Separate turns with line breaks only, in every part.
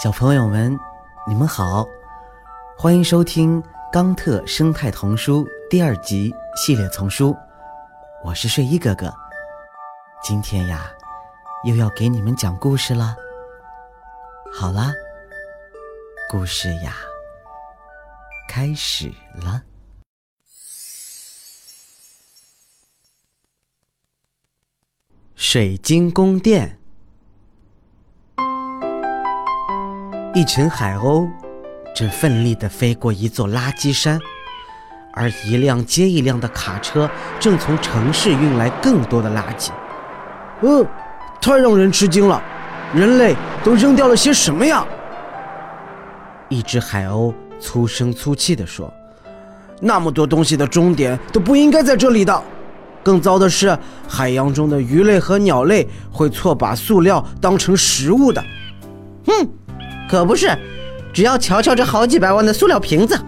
小朋友们，你们好，欢迎收听《冈特生态童书》第二集系列丛书。我是睡衣哥哥，今天呀，又要给你们讲故事了。好啦，故事呀，开始了。水晶宫殿。一群海鸥正奋力地飞过一座垃圾山，而一辆接一辆的卡车正从城市运来更多的垃圾。
嗯，太让人吃惊了！人类都扔掉了些什么呀？
一只海鸥粗声粗气地说：“
那么多东西的终点都不应该在这里的。更糟的是，海洋中的鱼类和鸟类会错把塑料当成食物的。”
哼！可不是，只要瞧瞧这好几百万的塑料瓶子。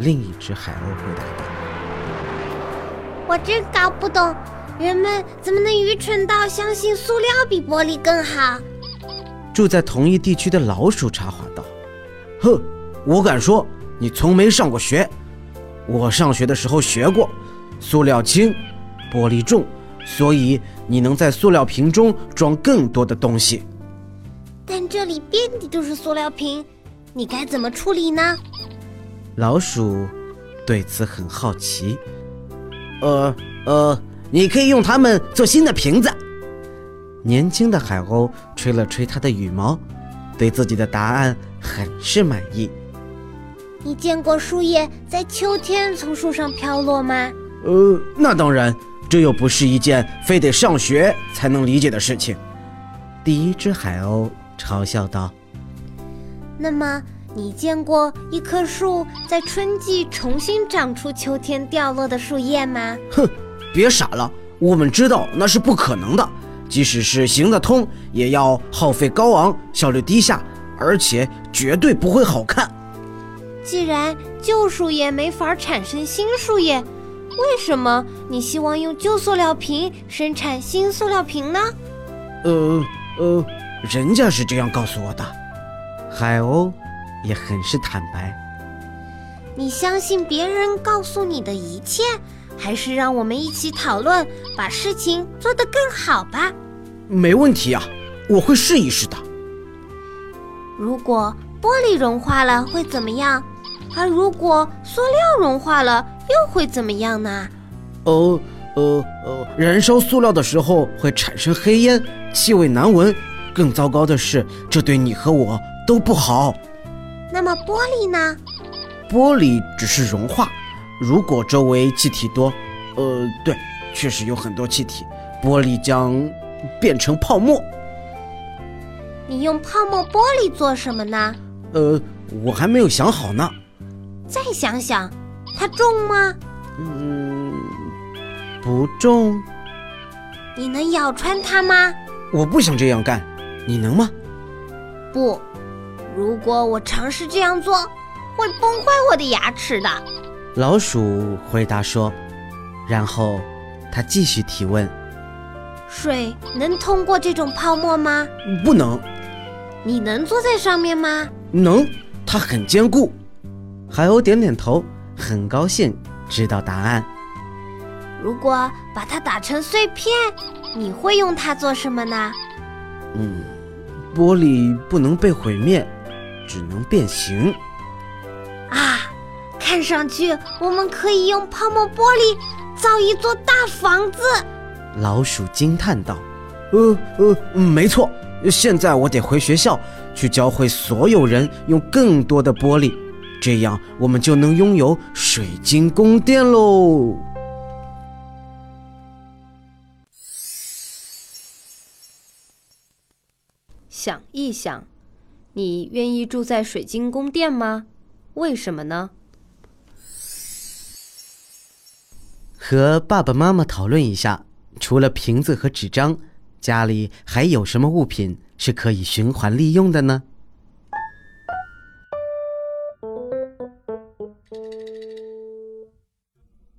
另一只海鸥回答道：“
我真搞不懂，人们怎么能愚蠢到相信塑料比玻璃更好？”
住在同一地区的老鼠插话道：“
哼，我敢说你从没上过学。我上学的时候学过，塑料轻，玻璃重，所以你能在塑料瓶中装更多的东西。”
但这里遍地都是塑料瓶，你该怎么处理呢？
老鼠对此很好奇。
呃呃，你可以用它们做新的瓶子。
年轻的海鸥吹了吹它的羽毛，对自己的答案很是满意。
你见过树叶在秋天从树上飘落吗？
呃，那当然，这又不是一件非得上学才能理解的事情。
第一只海鸥。嘲笑道：“
那么，你见过一棵树在春季重新长出秋天掉落的树叶吗？”
哼，别傻了，我们知道那是不可能的。即使是行得通，也要耗费高昂，效率低下，而且绝对不会好看。
既然旧树叶没法产生新树叶，为什么你希望用旧塑料瓶生产新塑料瓶呢？
呃呃。人家是这样告诉我的，
海鸥也很是坦白。
你相信别人告诉你的一切，还是让我们一起讨论，把事情做得更好吧？
没问题啊，我会试一试的。
如果玻璃融化了会怎么样？而如果塑料融化了又会怎么样呢？
哦呃呃，燃烧塑料的时候会产生黑烟，气味难闻。更糟糕的是，这对你和我都不好。
那么玻璃呢？
玻璃只是融化。如果周围气体多，呃，对，确实有很多气体，玻璃将变成泡沫。
你用泡沫玻璃做什么呢？
呃，我还没有想好呢。
再想想，它重吗？
嗯，不重。
你能咬穿它吗？
我不想这样干。你能吗？
不，如果我尝试这样做，会崩坏我的牙齿的。
老鼠回答说。然后，他继续提问：
水能通过这种泡沫吗？
不能。
你能坐在上面吗？
能，它很坚固。
海鸥点点头，很高兴知道答案。
如果把它打成碎片，你会用它做什么呢？
嗯。玻璃不能被毁灭，只能变形。
啊，看上去我们可以用泡沫玻璃造一座大房子。
老鼠惊叹道：“
呃呃，没错。现在我得回学校去教会所有人用更多的玻璃，这样我们就能拥有水晶宫殿喽。”
想一想，你愿意住在水晶宫殿吗？为什么呢？
和爸爸妈妈讨论一下，除了瓶子和纸张，家里还有什么物品是可以循环利用的呢？